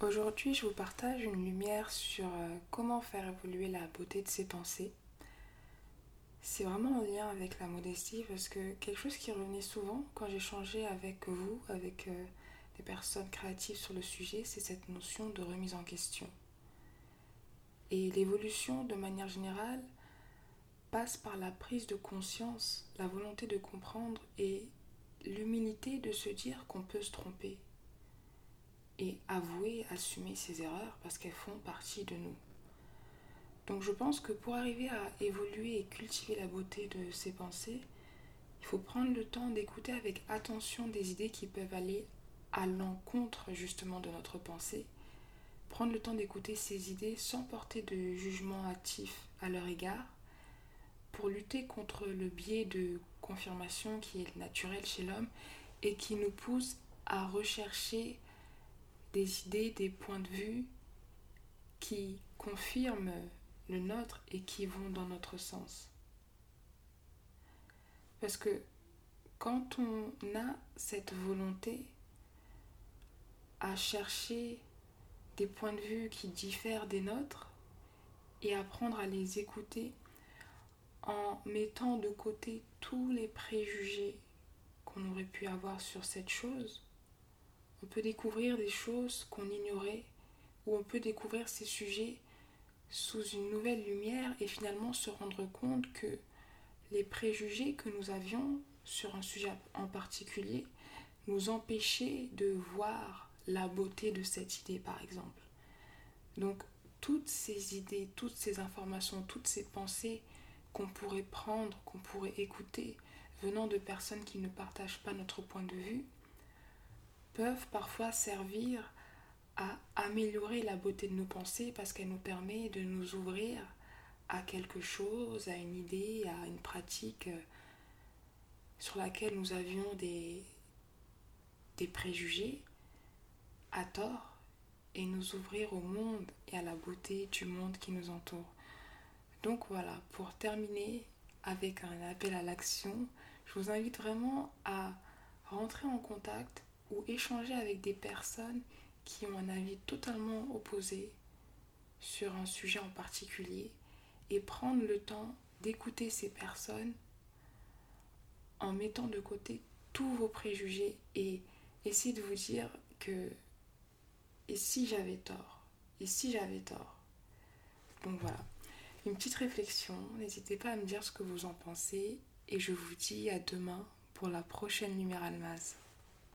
Aujourd'hui, je vous partage une lumière sur euh, comment faire évoluer la beauté de ses pensées. C'est vraiment en lien avec la modestie parce que quelque chose qui revenait souvent quand j'échangeais avec vous, avec euh, des personnes créatives sur le sujet, c'est cette notion de remise en question. Et l'évolution, de manière générale, passe par la prise de conscience, la volonté de comprendre et l'humilité de se dire qu'on peut se tromper et avouer, assumer ses erreurs parce qu'elles font partie de nous. Donc je pense que pour arriver à évoluer et cultiver la beauté de ses pensées, il faut prendre le temps d'écouter avec attention des idées qui peuvent aller à l'encontre justement de notre pensée. Prendre le temps d'écouter ces idées sans porter de jugement hâtif à leur égard pour lutter contre le biais de confirmation qui est naturel chez l'homme et qui nous pousse à rechercher des idées, des points de vue qui confirment le nôtre et qui vont dans notre sens. Parce que quand on a cette volonté à chercher des points de vue qui diffèrent des nôtres et apprendre à les écouter en mettant de côté tous les préjugés qu'on aurait pu avoir sur cette chose, on peut découvrir des choses qu'on ignorait, ou on peut découvrir ces sujets sous une nouvelle lumière et finalement se rendre compte que les préjugés que nous avions sur un sujet en particulier nous empêchaient de voir la beauté de cette idée par exemple. Donc toutes ces idées, toutes ces informations, toutes ces pensées qu'on pourrait prendre, qu'on pourrait écouter venant de personnes qui ne partagent pas notre point de vue, peuvent parfois servir à améliorer la beauté de nos pensées parce qu'elle nous permet de nous ouvrir à quelque chose, à une idée, à une pratique euh, sur laquelle nous avions des, des préjugés à tort et nous ouvrir au monde et à la beauté du monde qui nous entoure. Donc voilà, pour terminer avec un appel à l'action, je vous invite vraiment à rentrer en contact ou échanger avec des personnes qui ont un avis totalement opposé sur un sujet en particulier et prendre le temps d'écouter ces personnes en mettant de côté tous vos préjugés et essayer de vous dire que et si j'avais tort et si j'avais tort. Donc voilà. Une petite réflexion n'hésitez pas à me dire ce que vous en pensez et je vous dis à demain pour la prochaine numéro Almaz